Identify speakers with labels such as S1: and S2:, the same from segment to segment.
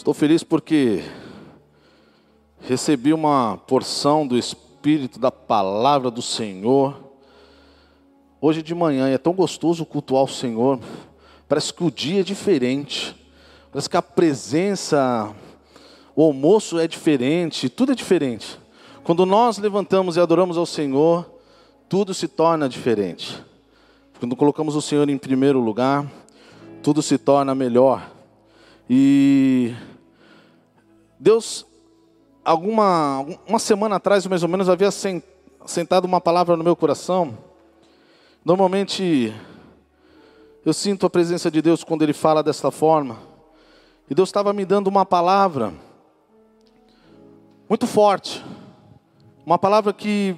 S1: Estou feliz porque recebi uma porção do Espírito da palavra do Senhor. Hoje de manhã é tão gostoso cultuar o Senhor. Parece que o dia é diferente. Parece que a presença, o almoço é diferente, tudo é diferente. Quando nós levantamos e adoramos ao Senhor, tudo se torna diferente. Quando colocamos o Senhor em primeiro lugar, tudo se torna melhor. E Deus, alguma uma semana atrás, mais ou menos, havia sentado uma palavra no meu coração. Normalmente, eu sinto a presença de Deus quando Ele fala desta forma. E Deus estava me dando uma palavra muito forte. Uma palavra que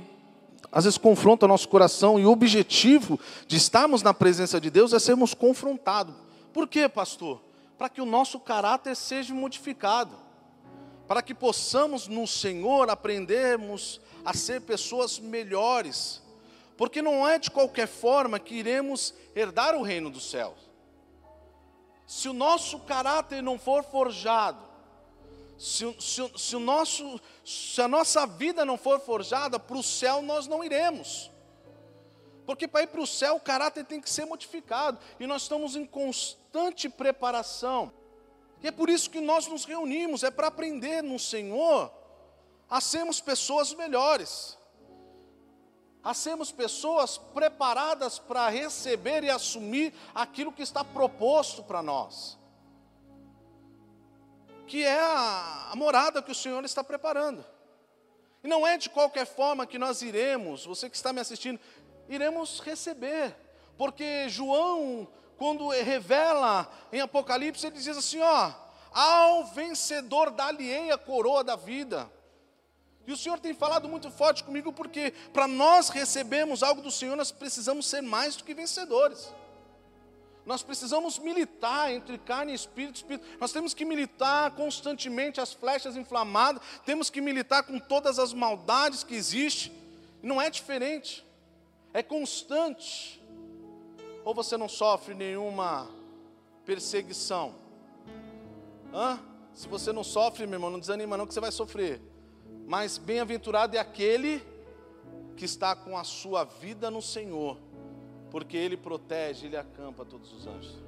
S1: às vezes confronta o nosso coração. E o objetivo de estarmos na presença de Deus é sermos confrontados. Por quê, pastor? Para que o nosso caráter seja modificado para que possamos no Senhor aprendermos a ser pessoas melhores, porque não é de qualquer forma que iremos herdar o reino dos céus. Se o nosso caráter não for forjado, se, se, se, o nosso, se a nossa vida não for forjada, para o céu nós não iremos. Porque para ir para o céu o caráter tem que ser modificado, e nós estamos em constante preparação. E é por isso que nós nos reunimos, é para aprender no Senhor a sermos pessoas melhores, a sermos pessoas preparadas para receber e assumir aquilo que está proposto para nós, que é a, a morada que o Senhor está preparando. E não é de qualquer forma que nós iremos, você que está me assistindo, iremos receber, porque João quando revela em Apocalipse, ele diz assim: ó, ao vencedor da-lhe a coroa da vida. E o Senhor tem falado muito forte comigo, porque para nós recebermos algo do Senhor, nós precisamos ser mais do que vencedores. Nós precisamos militar entre carne e espírito, espírito. Nós temos que militar constantemente as flechas inflamadas, temos que militar com todas as maldades que existem. Não é diferente, é constante ou você não sofre nenhuma perseguição? Hã? Se você não sofre, meu irmão, não desanima não que você vai sofrer. Mas bem-aventurado é aquele que está com a sua vida no Senhor, porque Ele protege, Ele acampa todos os anjos.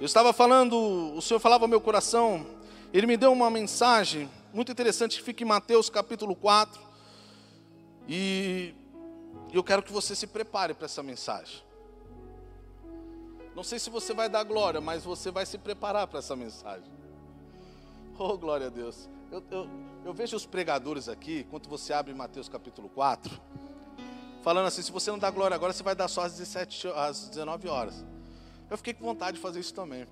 S1: Eu estava falando, o Senhor falava ao meu coração, Ele me deu uma mensagem muito interessante que fica em Mateus capítulo 4, e eu quero que você se prepare para essa mensagem. Não sei se você vai dar glória, mas você vai se preparar para essa mensagem. Oh, glória a Deus. Eu, eu, eu, vejo os pregadores aqui, quando você abre Mateus capítulo 4, falando assim: se você não dá glória agora, você vai dar só às, 17, às 19 horas. Eu fiquei com vontade de fazer isso também.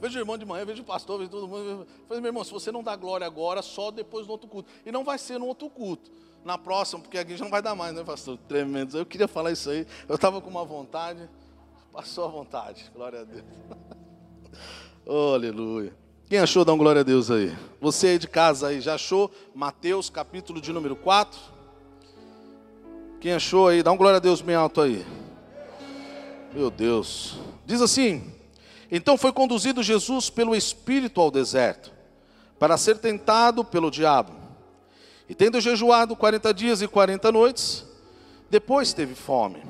S1: Vejo o irmão de manhã, vejo o pastor, vejo todo mundo. Falei, meu irmão, se você não dá glória agora, só depois no outro culto. E não vai ser no outro culto. Na próxima, porque aqui já não vai dar mais, né, pastor? Tremendo. Eu queria falar isso aí. Eu estava com uma vontade. Passou à vontade, glória a Deus. Oh, aleluia. Quem achou, dá um glória a Deus aí. Você aí de casa aí, já achou Mateus capítulo de número 4? Quem achou aí, dá um glória a Deus bem alto aí. Meu Deus. Diz assim: Então foi conduzido Jesus pelo Espírito ao deserto, para ser tentado pelo diabo. E tendo jejuado 40 dias e 40 noites, depois teve fome.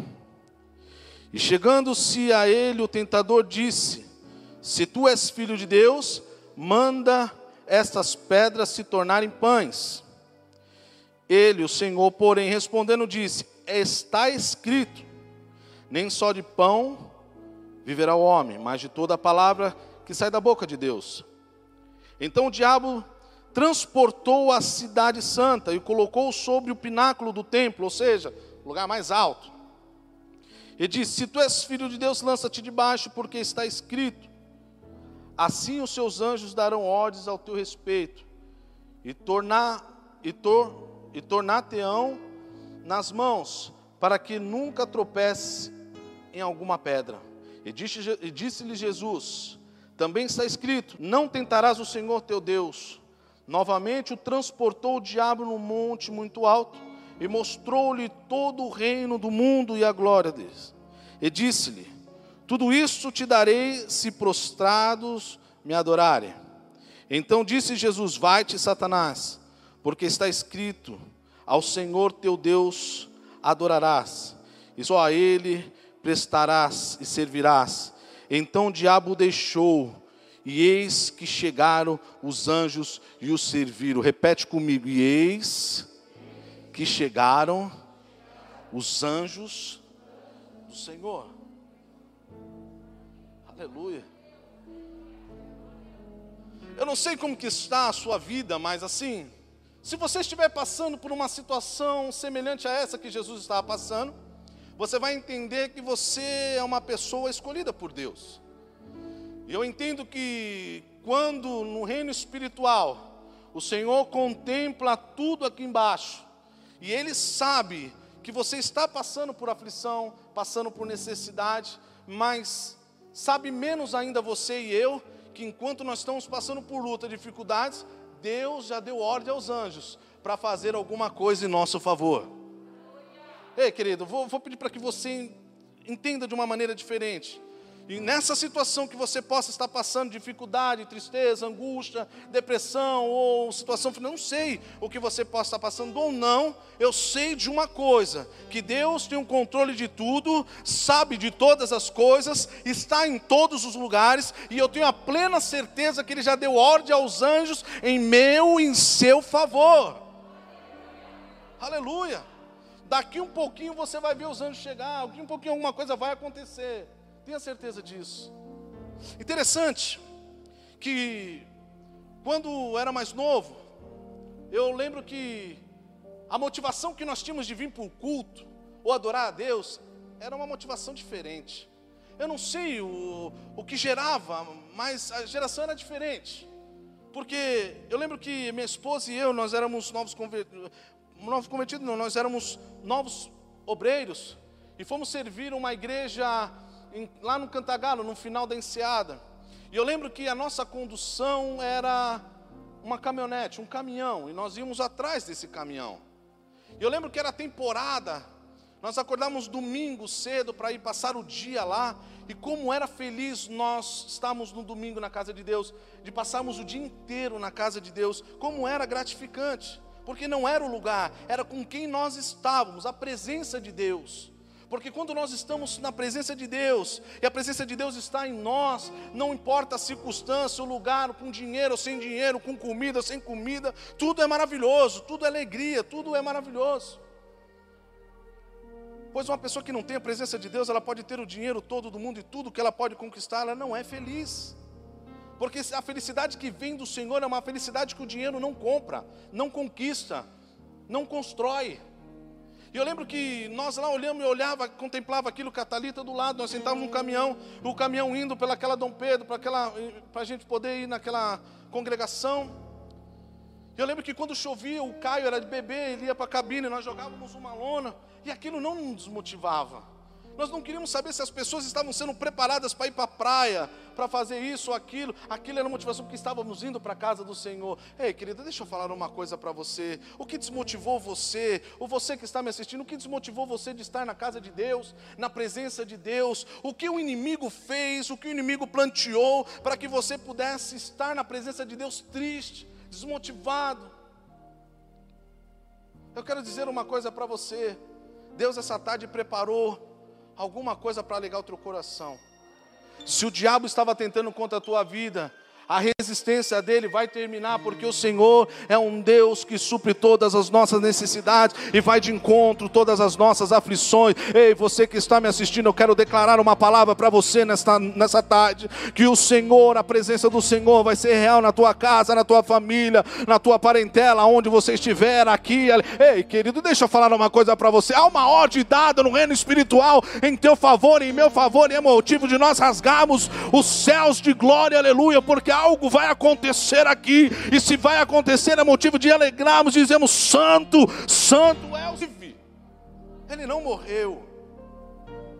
S1: E chegando-se a ele, o tentador disse: Se tu és filho de Deus, manda estas pedras se tornarem pães. Ele, o Senhor, porém, respondendo, disse: Está escrito: Nem só de pão viverá o homem, mas de toda a palavra que sai da boca de Deus. Então o diabo transportou a cidade santa e o colocou sobre o pináculo do templo, ou seja, lugar mais alto e disse: Se tu és filho de Deus, lança-te debaixo, porque está escrito: Assim os seus anjos darão ordens ao teu respeito, e tornar e, tor, e tornar-te-ão nas mãos, para que nunca tropece em alguma pedra. E disse-lhe disse Jesus: Também está escrito: Não tentarás o Senhor teu Deus. Novamente o transportou o diabo num monte muito alto e mostrou-lhe todo o reino do mundo e a glória deles. E disse-lhe: Tudo isso te darei se prostrados me adorarem. Então disse Jesus: Vai-te, Satanás, porque está escrito: Ao Senhor teu Deus adorarás, e só a Ele prestarás e servirás. Então o diabo o deixou, e eis que chegaram os anjos e o serviram. Repete comigo: E eis que chegaram os anjos do Senhor. Aleluia. Eu não sei como que está a sua vida, mas assim, se você estiver passando por uma situação semelhante a essa que Jesus estava passando, você vai entender que você é uma pessoa escolhida por Deus. E eu entendo que quando no reino espiritual o Senhor contempla tudo aqui embaixo, e Ele sabe que você está passando por aflição, passando por necessidade, mas sabe menos ainda você e eu que enquanto nós estamos passando por luta, dificuldades, Deus já deu ordem aos anjos para fazer alguma coisa em nosso favor. Ei, querido, vou, vou pedir para que você entenda de uma maneira diferente. E nessa situação que você possa estar passando, dificuldade, tristeza, angústia, depressão ou situação, não sei o que você possa estar passando ou não, eu sei de uma coisa: que Deus tem o um controle de tudo, sabe de todas as coisas, está em todos os lugares, e eu tenho a plena certeza que Ele já deu ordem aos anjos em meu e em seu favor. Aleluia! Daqui um pouquinho você vai ver os anjos chegar, daqui um pouquinho alguma coisa vai acontecer. Tenha certeza disso. Interessante que quando era mais novo, eu lembro que a motivação que nós tínhamos de vir para o culto ou adorar a Deus era uma motivação diferente. Eu não sei o, o que gerava, mas a geração era diferente. Porque eu lembro que minha esposa e eu, nós éramos novos convertidos, novos convertidos não, nós éramos novos obreiros e fomos servir uma igreja em, lá no Cantagalo, no final da enseada. E eu lembro que a nossa condução era uma caminhonete, um caminhão, e nós íamos atrás desse caminhão. E eu lembro que era temporada, nós acordávamos domingo cedo para ir passar o dia lá, e como era feliz nós estávamos no domingo na casa de Deus, de passarmos o dia inteiro na casa de Deus, como era gratificante, porque não era o lugar, era com quem nós estávamos, a presença de Deus. Porque quando nós estamos na presença de Deus, e a presença de Deus está em nós, não importa a circunstância, o lugar, com dinheiro ou sem dinheiro, com comida ou sem comida, tudo é maravilhoso, tudo é alegria, tudo é maravilhoso. Pois uma pessoa que não tem a presença de Deus, ela pode ter o dinheiro todo do mundo e tudo que ela pode conquistar, ela não é feliz. Porque a felicidade que vem do Senhor é uma felicidade que o dinheiro não compra, não conquista, não constrói. E eu lembro que nós lá olhamos e olhava, contemplava aquilo, Catalita do lado, nós sentávamos num caminhão, o caminhão indo pelaquela Dom Pedro, para a gente poder ir naquela congregação. Eu lembro que quando chovia, o Caio era de bebê, ele ia para a cabine, nós jogávamos uma lona, e aquilo não nos motivava. Nós não queríamos saber se as pessoas estavam sendo preparadas para ir para a praia, para fazer isso ou aquilo. Aquilo era motivação porque estávamos indo para a casa do Senhor. Ei, querida, deixa eu falar uma coisa para você. O que desmotivou você, ou você que está me assistindo, o que desmotivou você de estar na casa de Deus, na presença de Deus? O que o inimigo fez, o que o inimigo planteou para que você pudesse estar na presença de Deus triste, desmotivado? Eu quero dizer uma coisa para você. Deus essa tarde preparou alguma coisa para alegar o teu coração. Se o diabo estava tentando contra a tua vida, a resistência dele vai terminar, porque o Senhor é um Deus que supre todas as nossas necessidades e vai de encontro todas as nossas aflições. Ei, você que está me assistindo, eu quero declarar uma palavra para você nesta, nessa tarde: que o Senhor, a presença do Senhor vai ser real na tua casa, na tua família, na tua parentela, onde você estiver, aqui. Ali. Ei, querido, deixa eu falar uma coisa para você: há uma ordem dada no reino espiritual em teu favor em meu favor, e é motivo de nós rasgarmos os céus de glória, aleluia, porque algo vai acontecer aqui, e se vai acontecer é motivo de alegrarmos, dizemos: Santo, Santo é o. Ele não morreu.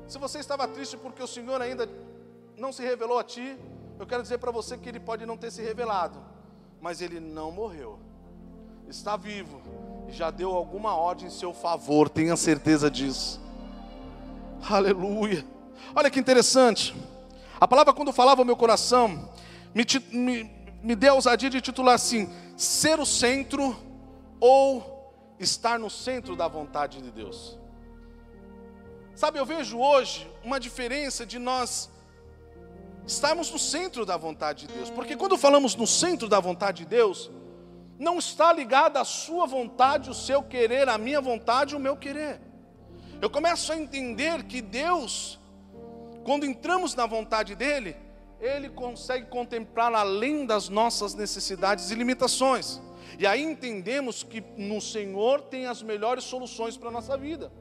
S1: Se você estava triste porque o Senhor ainda não se revelou a ti, eu quero dizer para você que ele pode não ter se revelado, mas ele não morreu. Está vivo e já deu alguma ordem em seu favor, tenha certeza disso. Aleluia. Olha que interessante. A palavra quando falava ao meu coração, me, me, me dê a ousadia de titular assim: ser o centro ou estar no centro da vontade de Deus. Sabe, eu vejo hoje uma diferença de nós estarmos no centro da vontade de Deus, porque quando falamos no centro da vontade de Deus, não está ligado à sua vontade, o seu querer, a minha vontade, o meu querer. Eu começo a entender que Deus, quando entramos na vontade dEle, Ele consegue contemplar além das nossas necessidades e limitações. E aí entendemos que no Senhor tem as melhores soluções para a nossa vida.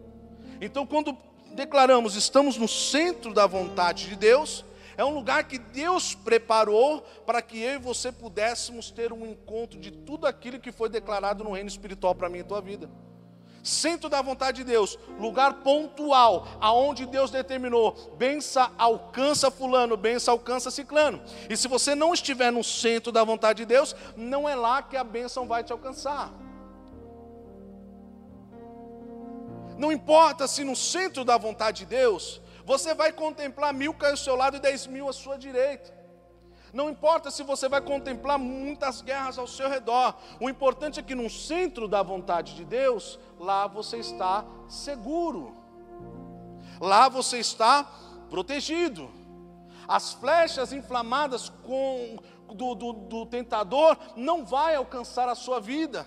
S1: Então, quando declaramos estamos no centro da vontade de Deus, é um lugar que Deus preparou para que eu e você pudéssemos ter um encontro de tudo aquilo que foi declarado no reino espiritual para mim e tua vida. Centro da vontade de Deus, lugar pontual, aonde Deus determinou, bença alcança fulano, bença alcança ciclano. E se você não estiver no centro da vontade de Deus, não é lá que a bênção vai te alcançar. Não importa se no centro da vontade de Deus você vai contemplar mil cair ao seu lado e dez mil à sua direita. Não importa se você vai contemplar muitas guerras ao seu redor. O importante é que no centro da vontade de Deus, lá você está seguro. Lá você está protegido. As flechas inflamadas com, do, do, do tentador não vai alcançar a sua vida.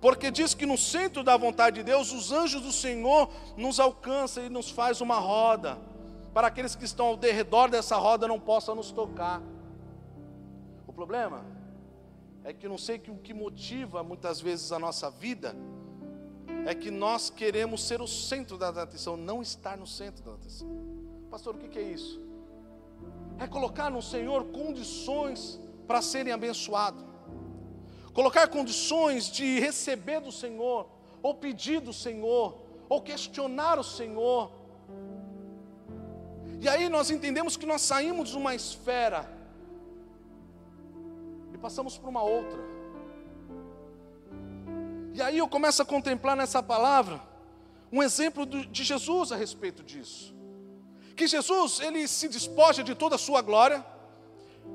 S1: Porque diz que no centro da vontade de Deus, os anjos do Senhor nos alcançam e nos faz uma roda para aqueles que estão ao redor dessa roda não possam nos tocar. Problema é que não sei que o que motiva muitas vezes a nossa vida é que nós queremos ser o centro da atenção, não estar no centro da atenção. Pastor, o que é isso? É colocar no Senhor condições para serem abençoados, colocar condições de receber do Senhor, ou pedir do Senhor, ou questionar o Senhor, e aí nós entendemos que nós saímos de uma esfera passamos para uma outra. E aí eu começo a contemplar nessa palavra um exemplo de Jesus a respeito disso. Que Jesus, ele se despoja de toda a sua glória,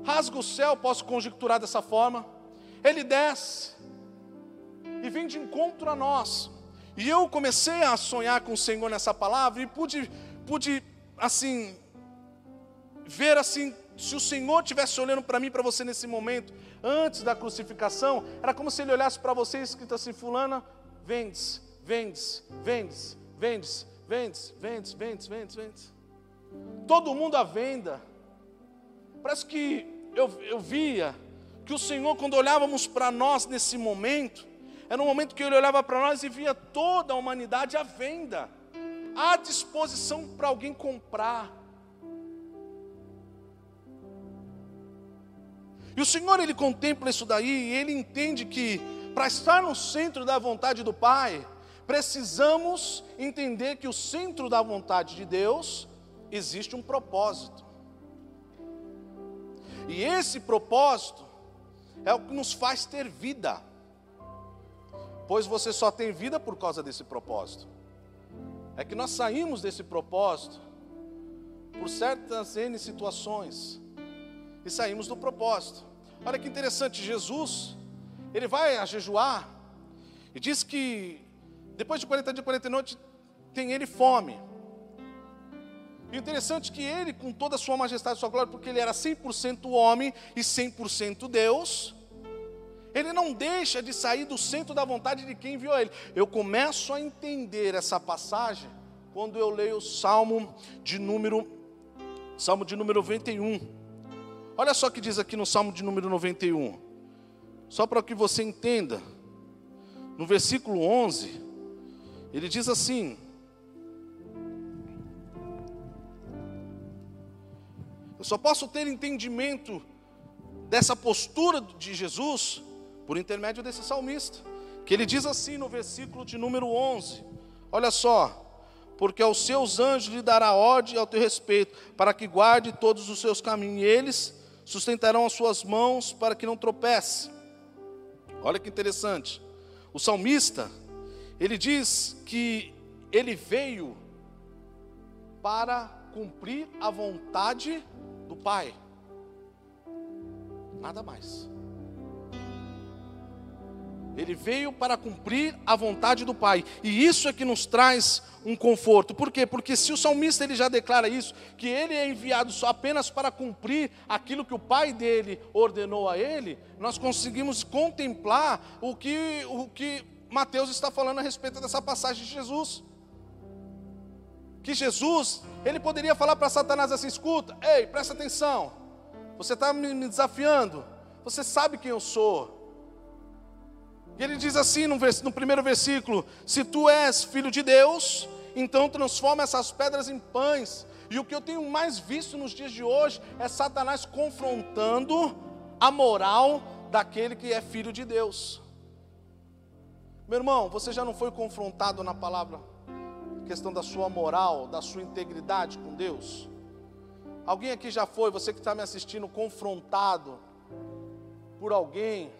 S1: rasga o céu, posso conjecturar dessa forma, ele desce e vem de encontro a nós. E eu comecei a sonhar com o Senhor nessa palavra e pude, pude assim, ver assim, se o Senhor estivesse olhando para mim, para você nesse momento, antes da crucificação, era como se ele olhasse para você escrito assim: Fulana, vendes, vendes, vendes, vendes, vendes, vendes, vendes, vendes, vendes. Todo mundo à venda. Parece que eu, eu via que o Senhor, quando olhávamos para nós nesse momento, era um momento que ele olhava para nós e via toda a humanidade à venda à disposição para alguém comprar. E o Senhor ele contempla isso daí e ele entende que para estar no centro da vontade do Pai, precisamos entender que o centro da vontade de Deus existe um propósito. E esse propósito é o que nos faz ter vida. Pois você só tem vida por causa desse propósito é que nós saímos desse propósito por certas N situações e saímos do propósito. Olha que interessante, Jesus, ele vai a jejuar e diz que depois de 40 dias e 40 noites tem ele fome. E interessante é que ele, com toda a sua majestade e sua glória, porque ele era 100% homem e 100% Deus, ele não deixa de sair do centro da vontade de quem enviou ele. Eu começo a entender essa passagem quando eu leio o Salmo de número Salmo de número 91. Olha só o que diz aqui no Salmo de número 91. Só para que você entenda. No versículo 11, ele diz assim: Eu só posso ter entendimento dessa postura de Jesus por intermédio desse salmista, que ele diz assim no versículo de número 11: Olha só, porque aos seus anjos lhe dará ordem ao teu respeito, para que guarde todos os seus caminhos, e eles sustentarão as suas mãos para que não tropece. Olha que interessante. O salmista, ele diz que ele veio para cumprir a vontade do Pai. Nada mais. Ele veio para cumprir a vontade do Pai. E isso é que nos traz um conforto. Por quê? Porque se o salmista ele já declara isso, que ele é enviado só apenas para cumprir aquilo que o Pai dele ordenou a ele, nós conseguimos contemplar o que, o que Mateus está falando a respeito dessa passagem de Jesus. Que Jesus, ele poderia falar para Satanás assim: escuta, ei, presta atenção, você está me desafiando, você sabe quem eu sou. E ele diz assim no, no primeiro versículo: Se tu és filho de Deus, então transforma essas pedras em pães. E o que eu tenho mais visto nos dias de hoje é Satanás confrontando a moral daquele que é filho de Deus. Meu irmão, você já não foi confrontado na palavra, questão da sua moral, da sua integridade com Deus? Alguém aqui já foi, você que está me assistindo, confrontado por alguém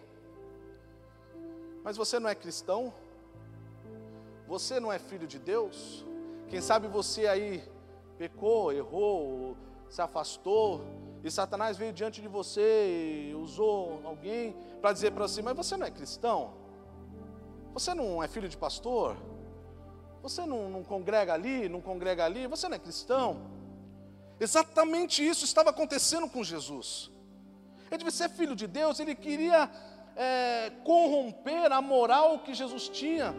S1: mas você não é cristão? Você não é filho de Deus? Quem sabe você aí pecou, errou, se afastou, e Satanás veio diante de você e usou alguém para dizer para você: Mas você não é cristão? Você não é filho de pastor? Você não, não congrega ali, não congrega ali? Você não é cristão? Exatamente isso estava acontecendo com Jesus. Ele devia ser filho de Deus, ele queria é, corromper a moral que Jesus tinha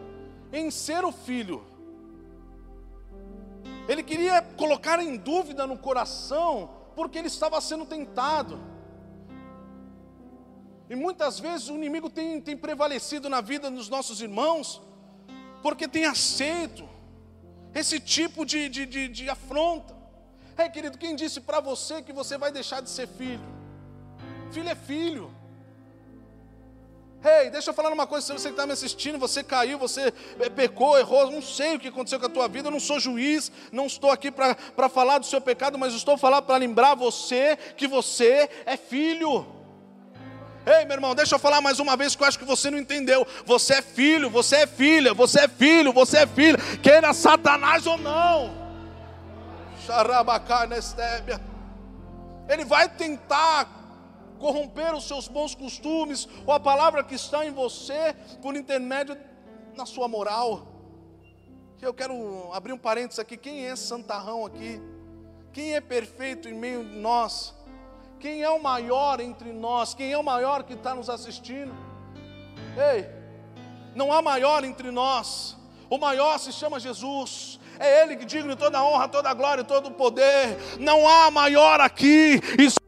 S1: em ser o filho. Ele queria colocar em dúvida no coração, porque ele estava sendo tentado. E muitas vezes o inimigo tem, tem prevalecido na vida dos nossos irmãos, porque tem aceito esse tipo de, de, de, de afronta. É, querido, quem disse para você que você vai deixar de ser filho? Filho é filho. Ei, hey, deixa eu falar uma coisa, se você está me assistindo, você caiu, você pecou, errou, não sei o que aconteceu com a tua vida, eu não sou juiz, não estou aqui para falar do seu pecado, mas estou falando para lembrar você que você é filho. Ei, meu irmão, deixa eu falar mais uma vez que eu acho que você não entendeu. Você é filho, você é filha, você é filho, você é filha, queira Satanás ou não. Ele vai tentar corromper os seus bons costumes, ou a palavra que está em você, por intermédio na sua moral. Eu quero abrir um parênteses aqui. Quem é santarrão aqui? Quem é perfeito em meio de nós? Quem é o maior entre nós? Quem é o maior que está nos assistindo? Ei, não há maior entre nós. O maior se chama Jesus. É Ele que digno toda a honra, toda a glória e todo o poder. Não há maior aqui. Isso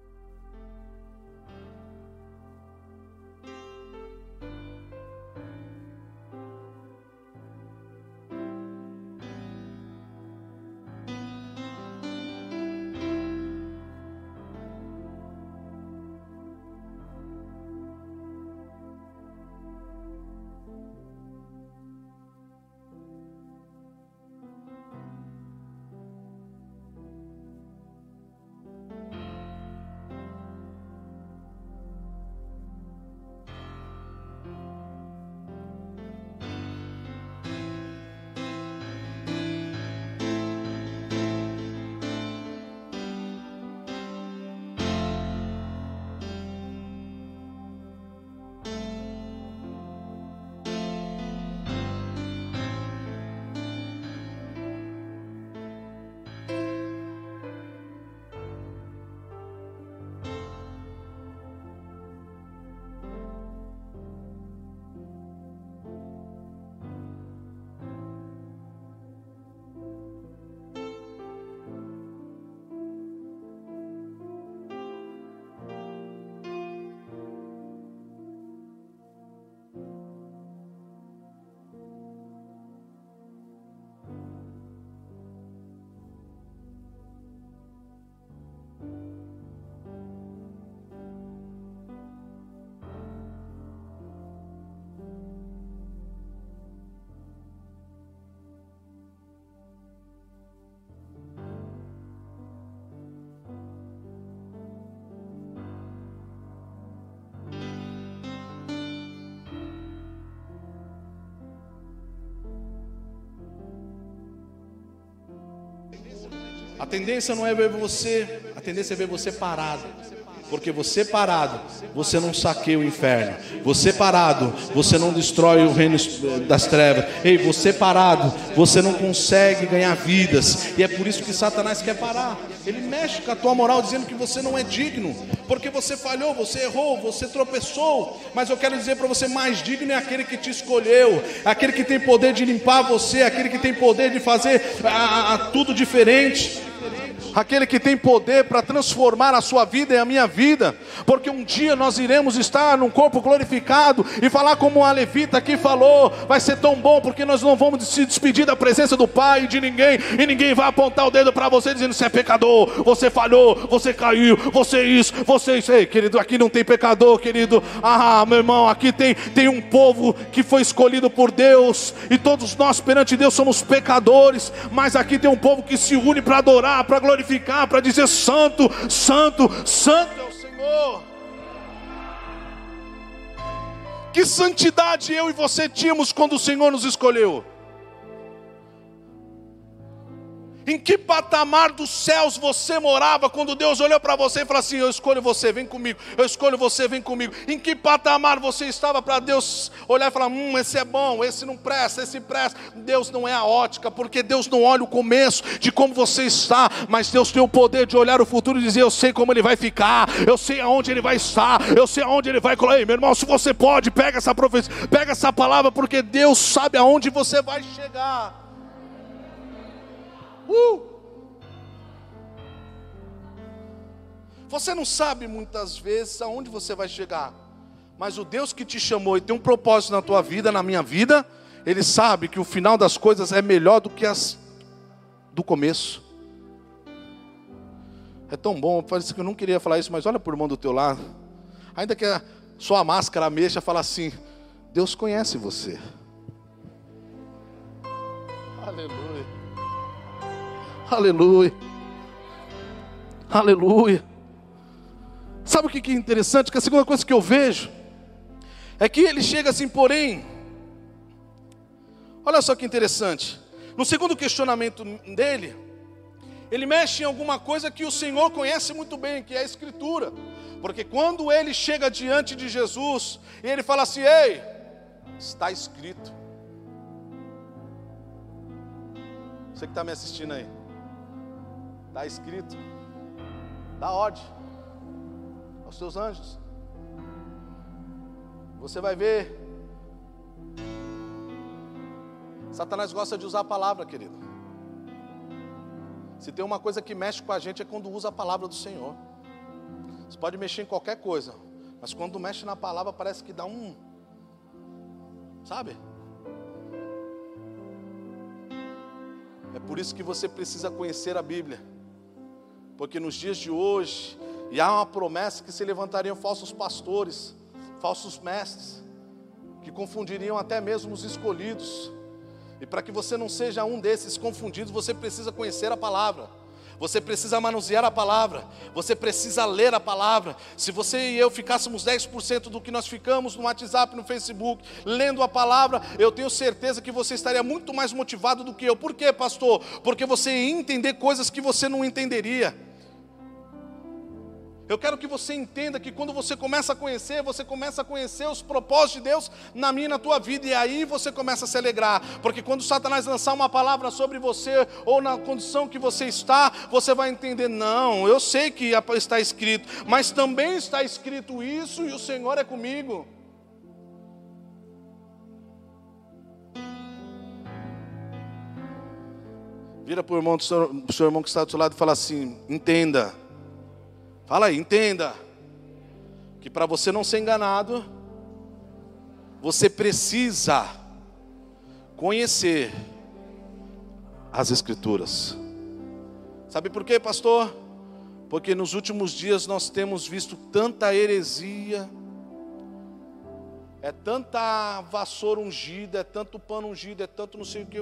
S1: A tendência não é ver você, tendência é ver você parado. Porque você parado, você não saqueia o inferno. Você parado, você não destrói o reino das trevas. Ei, você parado, você não consegue ganhar vidas. E é por isso que Satanás quer parar. Ele mexe com a tua moral dizendo que você não é digno, porque você falhou, você errou, você tropeçou. Mas eu quero dizer para você, mais digno é aquele que te escolheu, aquele que tem poder de limpar você, aquele que tem poder de fazer a, a, tudo diferente aquele que tem poder para transformar a sua vida e a minha vida, porque um dia nós iremos estar num corpo glorificado e falar como a levita aqui falou, vai ser tão bom porque nós não vamos se despedir da presença do Pai e de ninguém, e ninguém vai apontar o dedo para você dizendo você é pecador, você falhou, você caiu, você isso, você isso, Ei, querido, aqui não tem pecador, querido. Ah, meu irmão, aqui tem tem um povo que foi escolhido por Deus. E todos nós perante Deus somos pecadores, mas aqui tem um povo que se une para adorar, para glorificar glorificar, para dizer: Santo, Santo, Santo é o Senhor. Que santidade eu e você tínhamos quando o Senhor nos escolheu. Em que patamar dos céus você morava quando Deus olhou para você e falou assim: Eu escolho você, vem comigo. Eu escolho você, vem comigo. Em que patamar você estava para Deus olhar e falar: Hum, esse é bom, esse não presta, esse presta. Deus não é a ótica, porque Deus não olha o começo de como você está, mas Deus tem o poder de olhar o futuro e dizer: Eu sei como ele vai ficar, eu sei aonde ele vai estar, eu sei aonde ele vai colar. Meu irmão, se você pode, pega essa profecia, pega essa palavra, porque Deus sabe aonde você vai chegar. Uh! Você não sabe muitas vezes aonde você vai chegar, mas o Deus que te chamou e tem um propósito na tua vida, na minha vida, Ele sabe que o final das coisas é melhor do que as do começo. É tão bom, parece que eu não queria falar isso, mas olha por mão do teu lado. Ainda que a sua máscara mexa, fala assim: Deus conhece você. Aleluia. Aleluia. Aleluia. Sabe o que é interessante? Que a segunda coisa que eu vejo é que ele chega assim, porém. Olha só que interessante. No segundo questionamento dele, ele mexe em alguma coisa que o Senhor conhece muito bem, que é a Escritura. Porque quando ele chega diante de Jesus, e ele fala assim: Ei, está escrito. Você que está me assistindo aí. Está escrito. Dá ordem aos seus anjos. Você vai ver. Satanás gosta de usar a palavra, querido. Se tem uma coisa que mexe com a gente é quando usa a palavra do Senhor. Você pode mexer em qualquer coisa, mas quando mexe na palavra parece que dá um. Sabe? É por isso que você precisa conhecer a Bíblia. Porque nos dias de hoje, e há uma promessa que se levantariam falsos pastores, falsos mestres, que confundiriam até mesmo os escolhidos. E para que você não seja um desses confundidos, você precisa conhecer a palavra. Você precisa manusear a palavra, você precisa ler a palavra. Se você e eu ficássemos 10% do que nós ficamos no WhatsApp, no Facebook, lendo a palavra, eu tenho certeza que você estaria muito mais motivado do que eu. Por quê, pastor? Porque você ia entender coisas que você não entenderia. Eu quero que você entenda que quando você começa a conhecer, você começa a conhecer os propósitos de Deus na minha e na tua vida, e aí você começa a se alegrar, porque quando Satanás lançar uma palavra sobre você, ou na condição que você está, você vai entender: não, eu sei que está escrito, mas também está escrito isso, e o Senhor é comigo. Vira para o irmão, seu irmão que está do seu lado e fala assim: entenda Fala aí, entenda. Que para você não ser enganado, você precisa conhecer as Escrituras. Sabe por quê, pastor? Porque nos últimos dias nós temos visto tanta heresia, é tanta vassoura ungida, é tanto pano ungido, é tanto não sei o que,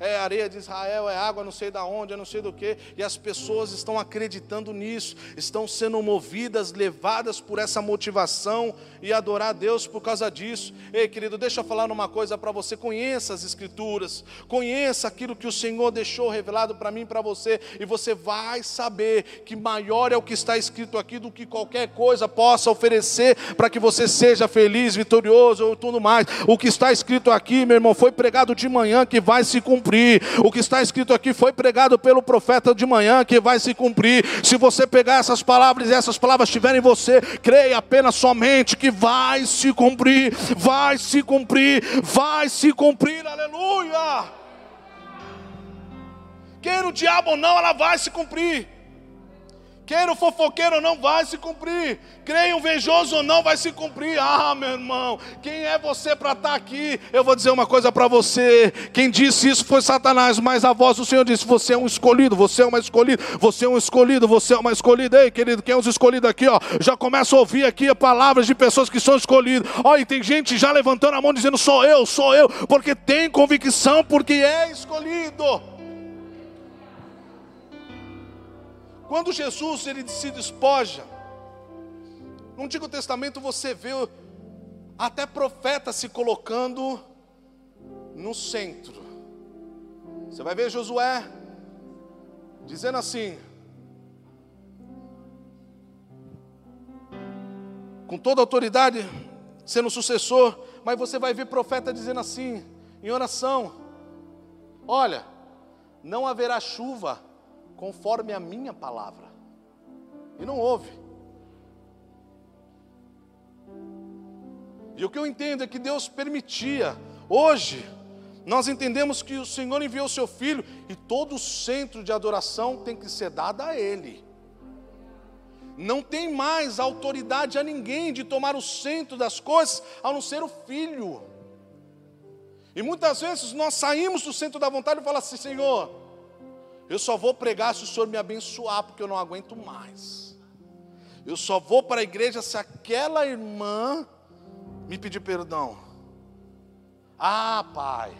S1: é areia de Israel, é água não sei da onde, é não sei do que, e as pessoas estão acreditando nisso, estão sendo movidas, levadas por essa motivação e adorar a Deus por causa disso. Ei, querido, deixa eu falar uma coisa para você: conheça as Escrituras, conheça aquilo que o Senhor deixou revelado para mim e para você, e você vai saber que maior é o que está escrito aqui do que qualquer coisa possa oferecer para que você seja feliz, vitorioso ou tudo mais. O que está escrito aqui, meu irmão, foi pregado de manhã que vai se cumprir. O que está escrito aqui foi pregado pelo profeta de manhã que vai se cumprir. Se você pegar essas palavras e essas palavras estiverem em você, creia apenas somente que vai se cumprir, vai se cumprir, vai se cumprir. Aleluia! Queira o diabo ou não, ela vai se cumprir. Queira o fofoqueiro ou não, vai se cumprir. Creia o invejoso ou não, vai se cumprir. Ah, meu irmão, quem é você para estar tá aqui? Eu vou dizer uma coisa para você. Quem disse isso foi Satanás, mas a voz do Senhor disse: Você é um escolhido, você é uma escolhida, você é um escolhido, você é uma escolhida. Ei, querido, quem é os escolhidos aqui, ó? Já começa a ouvir aqui palavras de pessoas que são escolhidas. Ó, e tem gente já levantando a mão dizendo: Sou eu, sou eu, porque tem convicção, porque é escolhido. Quando Jesus ele se despoja, no Antigo Testamento você vê até profeta se colocando no centro. Você vai ver Josué dizendo assim: com toda autoridade, sendo sucessor, mas você vai ver profeta dizendo assim, em oração: Olha, não haverá chuva conforme a minha palavra. E não houve. E o que eu entendo é que Deus permitia. Hoje, nós entendemos que o Senhor enviou o seu filho e todo o centro de adoração tem que ser dado a Ele. Não tem mais autoridade a ninguém de tomar o centro das coisas, a não ser o filho. E muitas vezes nós saímos do centro da vontade e falamos assim: Senhor, eu só vou pregar se o Senhor me abençoar, porque eu não aguento mais. Eu só vou para a igreja se aquela irmã me pedir perdão. Ah, Pai,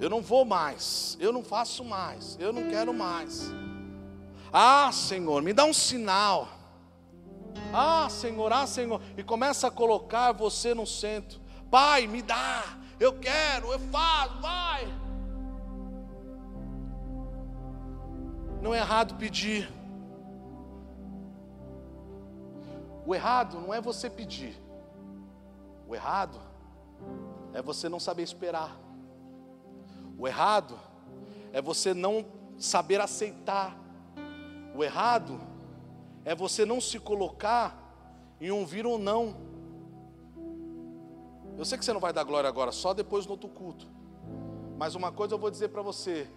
S1: eu não vou mais, eu não faço mais, eu não quero mais. Ah, Senhor, me dá um sinal. Ah, Senhor, ah, Senhor, e começa a colocar você no centro. Pai, me dá, eu quero, eu faço, vai. Não é errado pedir. O errado não é você pedir. O errado é você não saber esperar. O errado é você não saber aceitar. O errado é você não se colocar em um vir ou não. Eu sei que você não vai dar glória agora, só depois no outro culto. Mas uma coisa eu vou dizer para você: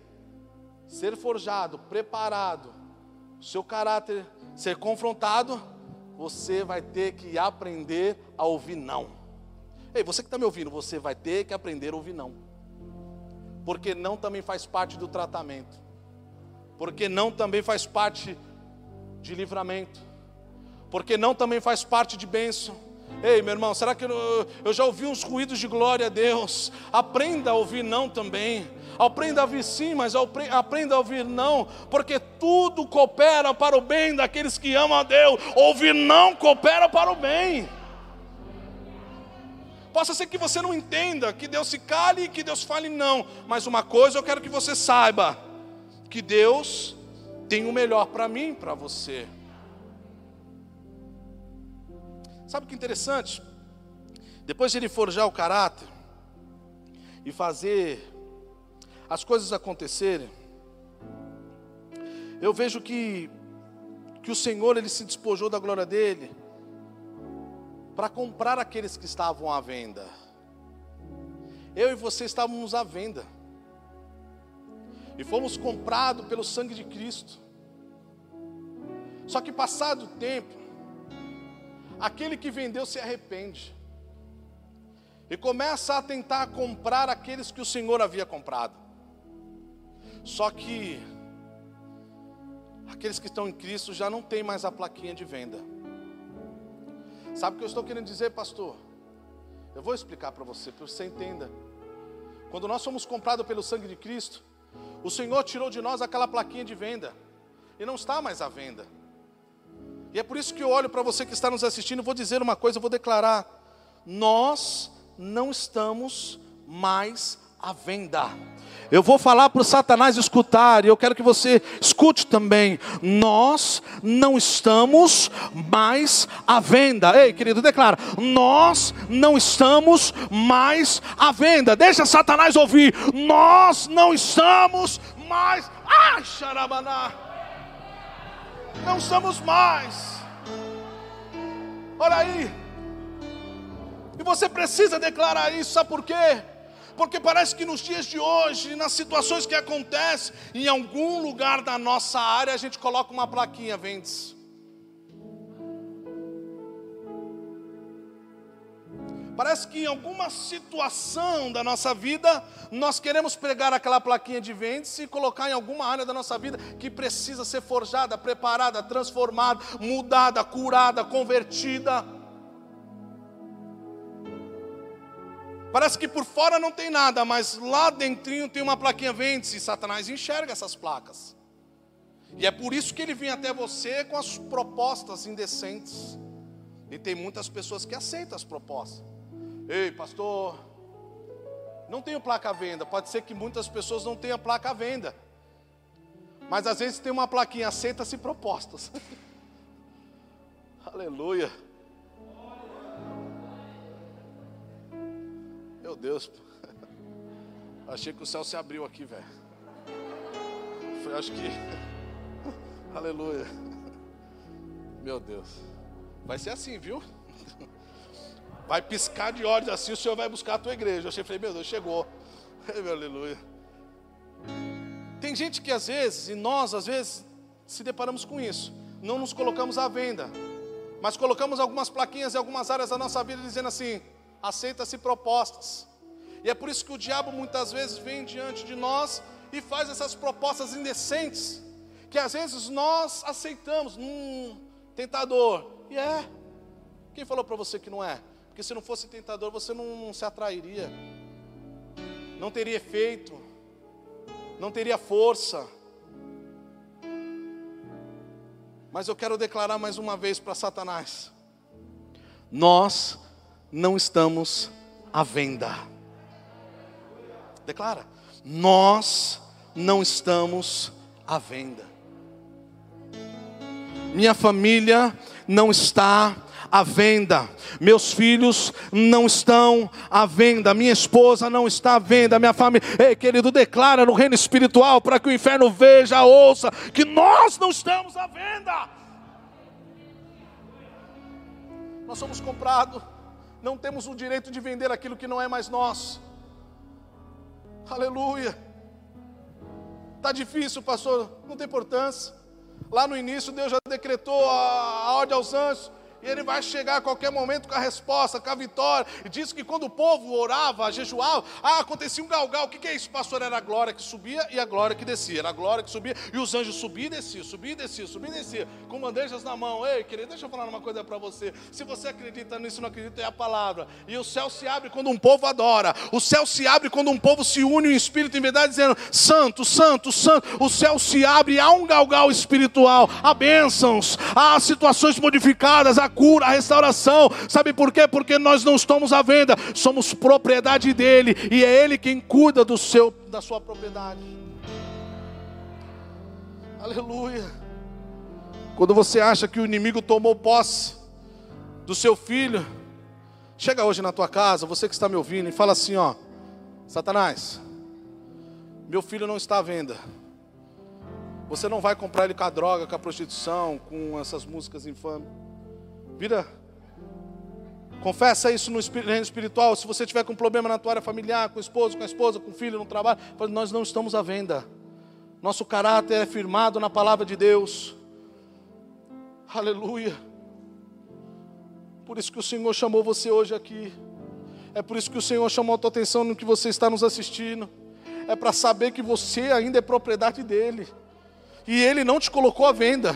S1: ser forjado, preparado, seu caráter ser confrontado, você vai ter que aprender a ouvir não. Ei, você que está me ouvindo, você vai ter que aprender a ouvir não. Porque não também faz parte do tratamento. Porque não também faz parte de livramento. Porque não também faz parte de bênção. Ei, meu irmão, será que eu, eu já ouvi uns ruídos de glória a Deus? Aprenda a ouvir não também. Aprenda a ouvir sim, mas aprenda a ouvir não, porque tudo coopera para o bem daqueles que amam a Deus. Ouvir não coopera para o bem. Possa ser que você não entenda, que Deus se cale e que Deus fale não, mas uma coisa eu quero que você saiba: que Deus tem o melhor para mim, para você. Sabe o que é interessante? Depois de ele forjar o caráter e fazer as coisas acontecerem, eu vejo que, que o Senhor ele se despojou da glória dele para comprar aqueles que estavam à venda. Eu e você estávamos à venda. E fomos comprados pelo sangue de Cristo. Só que passado o tempo, aquele que vendeu se arrepende. E começa a tentar comprar aqueles que o Senhor havia comprado. Só que aqueles que estão em Cristo já não tem mais a plaquinha de venda. Sabe o que eu estou querendo dizer, pastor? Eu vou explicar para você, para você entenda. Quando nós fomos comprados pelo sangue de Cristo, o Senhor tirou de nós aquela plaquinha de venda e não está mais à venda. E é por isso que eu olho para você que está nos assistindo vou dizer uma coisa, vou declarar: nós não estamos mais à venda. Eu vou falar para o Satanás escutar, e eu quero que você escute também. Nós não estamos mais à venda. Ei, querido, declara: Nós não estamos mais à venda. Deixa Satanás ouvir. Nós não estamos mais. Ai, xarabaná. Não estamos mais. Olha aí. E você precisa declarar isso, sabe por quê? Porque parece que nos dias de hoje, nas situações que acontecem, em algum lugar da nossa área a gente coloca uma plaquinha, vende-se. Parece que em alguma situação da nossa vida, nós queremos pregar aquela plaquinha de vende-se e colocar em alguma área da nossa vida que precisa ser forjada, preparada, transformada, mudada, curada, convertida. Parece que por fora não tem nada, mas lá dentro tem uma plaquinha vende-se. Satanás enxerga essas placas. E é por isso que ele vem até você com as propostas indecentes. E tem muitas pessoas que aceitam as propostas. Ei, pastor, não tenho placa venda. Pode ser que muitas pessoas não tenham placa venda. Mas às vezes tem uma plaquinha, aceita-se propostas. Aleluia. Meu Deus. Achei que o céu se abriu aqui, velho. Foi, acho que. Aleluia. Meu Deus. Vai ser assim, viu? Vai piscar de olhos assim, o Senhor vai buscar a tua igreja. Eu falei, meu Deus, chegou. Aleluia. Tem gente que às vezes, e nós às vezes, se deparamos com isso. Não nos colocamos à venda, mas colocamos algumas plaquinhas em algumas áreas da nossa vida dizendo assim: aceita-se propostas. E é por isso que o diabo muitas vezes vem diante de nós e faz essas propostas indecentes, que às vezes nós aceitamos, hum, tentador. E é. Quem falou para você que não é? Porque se não fosse tentador, você não, não se atrairia, não teria efeito, não teria força. Mas eu quero declarar mais uma vez para Satanás: nós não estamos à venda. Declara. Nós não estamos à venda. Minha família não está à venda. Meus filhos não estão à venda. Minha esposa não está à venda. Minha família. Ei, querido, declara no reino espiritual para que o inferno veja, ouça que nós não estamos à venda. Nós somos comprados não temos o direito de vender aquilo que não é mais nosso. Aleluia. Está difícil, pastor, não tem importância. Lá no início, Deus já decretou a, a ordem aos anjos e ele vai chegar a qualquer momento com a resposta, com a vitória. E diz que quando o povo orava, jejuava, ah, acontecia um galgal. O que, é isso, pastor? Era a glória que subia e a glória que descia. Era a glória que subia e os anjos subiam e desciam, subiam e desciam, subiam e desciam, com bandejas na mão. Ei, querido, deixa eu falar uma coisa para você. Se você acredita nisso, não acredita, é a palavra. E o céu se abre quando um povo adora. O céu se abre quando um povo se une em espírito em verdade, dizendo: Santo, Santo, Santo. O céu se abre e há um galgal espiritual. Há bênçãos, há situações modificadas, há cura, a restauração. Sabe por quê? Porque nós não estamos à venda, somos propriedade dele e é ele quem cuida do seu da sua propriedade. Aleluia. Quando você acha que o inimigo tomou posse do seu filho, chega hoje na tua casa, você que está me ouvindo e fala assim, ó: Satanás, meu filho não está à venda. Você não vai comprar ele com a droga, com a prostituição, com essas músicas infames. Vira. Confessa isso no reino espiritual. Se você tiver com problema na tua área familiar, com o esposo, com a esposa, com o filho, no trabalho, nós não estamos à venda. Nosso caráter é firmado na palavra de Deus. Aleluia. Por isso que o Senhor chamou você hoje aqui. É por isso que o Senhor chamou a tua atenção no que você está nos assistindo. É para saber que você ainda é propriedade dele. E Ele não te colocou à venda.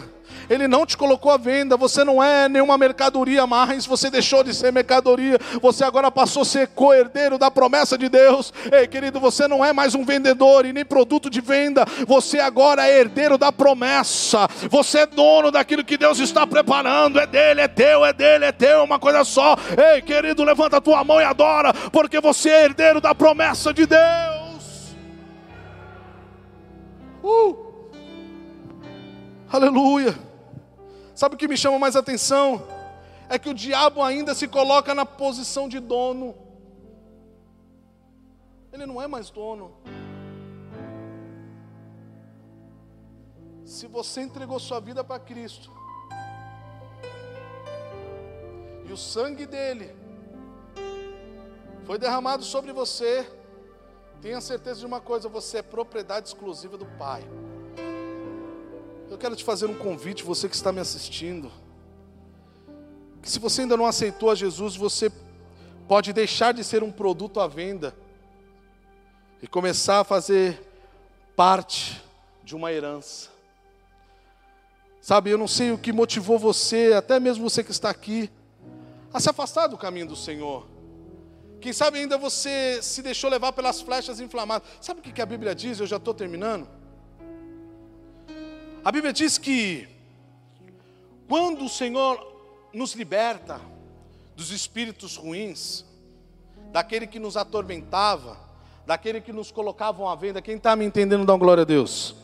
S1: Ele não te colocou à venda, você não é nenhuma mercadoria mais, você deixou de ser mercadoria, você agora passou a ser co-herdeiro da promessa de Deus. Ei, querido, você não é mais um vendedor e nem produto de venda, você agora é herdeiro da promessa, você é dono daquilo que Deus está preparando, é dele, é teu, é dele, é teu, uma coisa só. Ei, querido, levanta a tua mão e adora, porque você é herdeiro da promessa de Deus. Uh! Aleluia. Sabe o que me chama mais atenção? É que o diabo ainda se coloca na posição de dono. Ele não é mais dono. Se você entregou sua vida para Cristo, e o sangue dele foi derramado sobre você, tenha certeza de uma coisa: você é propriedade exclusiva do Pai. Eu quero te fazer um convite, você que está me assistindo. Que se você ainda não aceitou a Jesus, você pode deixar de ser um produto à venda e começar a fazer parte de uma herança. Sabe, eu não sei o que motivou você, até mesmo você que está aqui, a se afastar do caminho do Senhor. Quem sabe ainda você se deixou levar pelas flechas inflamadas. Sabe o que a Bíblia diz? Eu já estou terminando. A Bíblia diz que quando o Senhor nos liberta dos espíritos ruins, daquele que nos atormentava, daquele que nos colocavam à venda, quem está me entendendo, dá uma glória a Deus.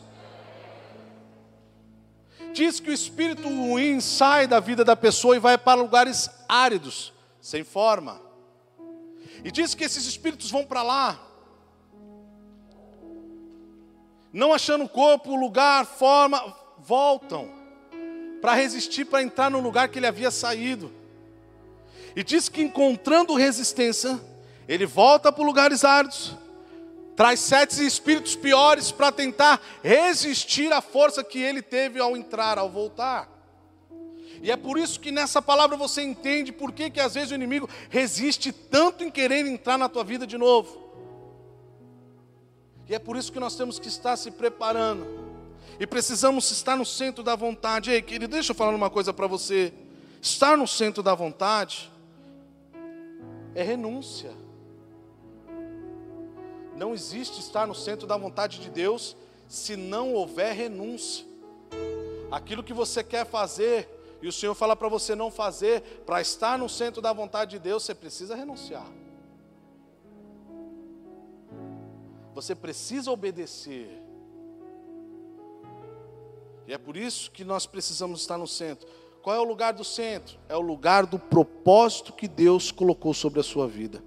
S1: Diz que o espírito ruim sai da vida da pessoa e vai para lugares áridos, sem forma. E diz que esses espíritos vão para lá, não achando corpo, lugar, forma, voltam para resistir, para entrar no lugar que ele havia saído. E diz que encontrando resistência, ele volta para lugares áridos, traz sete espíritos piores para tentar resistir à força que ele teve ao entrar, ao voltar. E é por isso que nessa palavra você entende por que, que às vezes o inimigo resiste tanto em querer entrar na tua vida de novo. E é por isso que nós temos que estar se preparando. E precisamos estar no centro da vontade. Ei, querido, deixa eu falar uma coisa para você. Estar no centro da vontade é renúncia. Não existe estar no centro da vontade de Deus se não houver renúncia. Aquilo que você quer fazer e o Senhor fala para você não fazer, para estar no centro da vontade de Deus, você precisa renunciar. Você precisa obedecer. E é por isso que nós precisamos estar no centro. Qual é o lugar do centro? É o lugar do propósito que Deus colocou sobre a sua vida.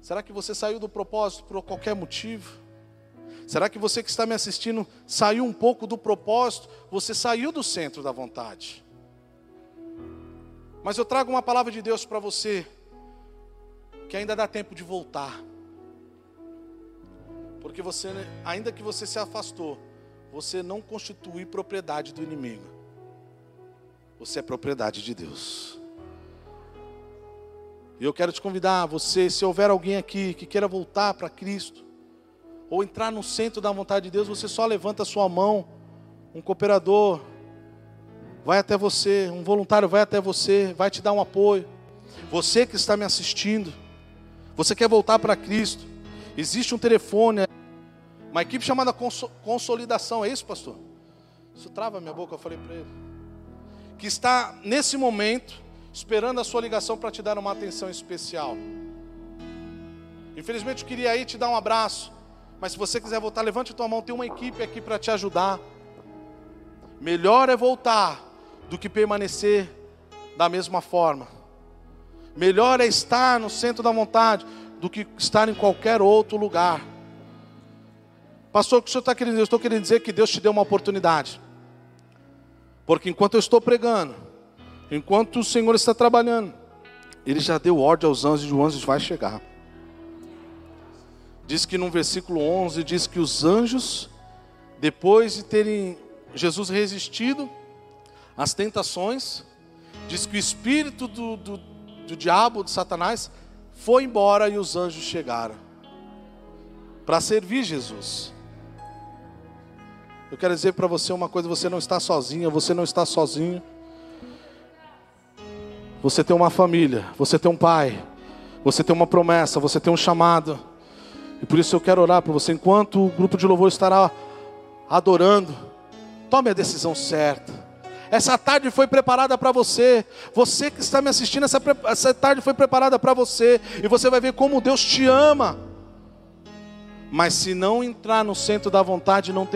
S1: Será que você saiu do propósito por qualquer motivo? Será que você que está me assistindo saiu um pouco do propósito? Você saiu do centro da vontade. Mas eu trago uma palavra de Deus para você, que ainda dá tempo de voltar. Porque você, ainda que você se afastou, você não constitui propriedade do inimigo. Você é propriedade de Deus. E eu quero te convidar, você, se houver alguém aqui que queira voltar para Cristo, ou entrar no centro da vontade de Deus, você só levanta a sua mão, um cooperador vai até você, um voluntário vai até você, vai te dar um apoio. Você que está me assistindo, você quer voltar para Cristo, existe um telefone uma equipe chamada Consolidação, é isso, pastor? Isso trava minha boca, eu falei para ele. Que está nesse momento esperando a sua ligação para te dar uma atenção especial. Infelizmente eu queria ir te dar um abraço, mas se você quiser voltar, levante a tua mão, tem uma equipe aqui para te ajudar. Melhor é voltar do que permanecer da mesma forma. Melhor é estar no centro da vontade do que estar em qualquer outro lugar. Pastor, o que o senhor está querendo dizer? Eu estou querendo dizer que Deus te deu uma oportunidade. Porque enquanto eu estou pregando, enquanto o Senhor está trabalhando, Ele já deu ordem aos anjos e o anjo vai chegar. Diz que no versículo 11, diz que os anjos, depois de terem Jesus resistido às tentações, diz que o espírito do, do, do diabo, de Satanás, foi embora e os anjos chegaram para servir Jesus. Eu quero dizer para você uma coisa: você não está sozinha, você não está sozinho. Você tem uma família, você tem um pai, você tem uma promessa, você tem um chamado. E por isso eu quero orar por você. Enquanto o grupo de louvor estará adorando, tome a decisão certa. Essa tarde foi preparada para você. Você que está me assistindo, essa, essa tarde foi preparada para você. E você vai ver como Deus te ama. Mas se não entrar no centro da vontade, não tem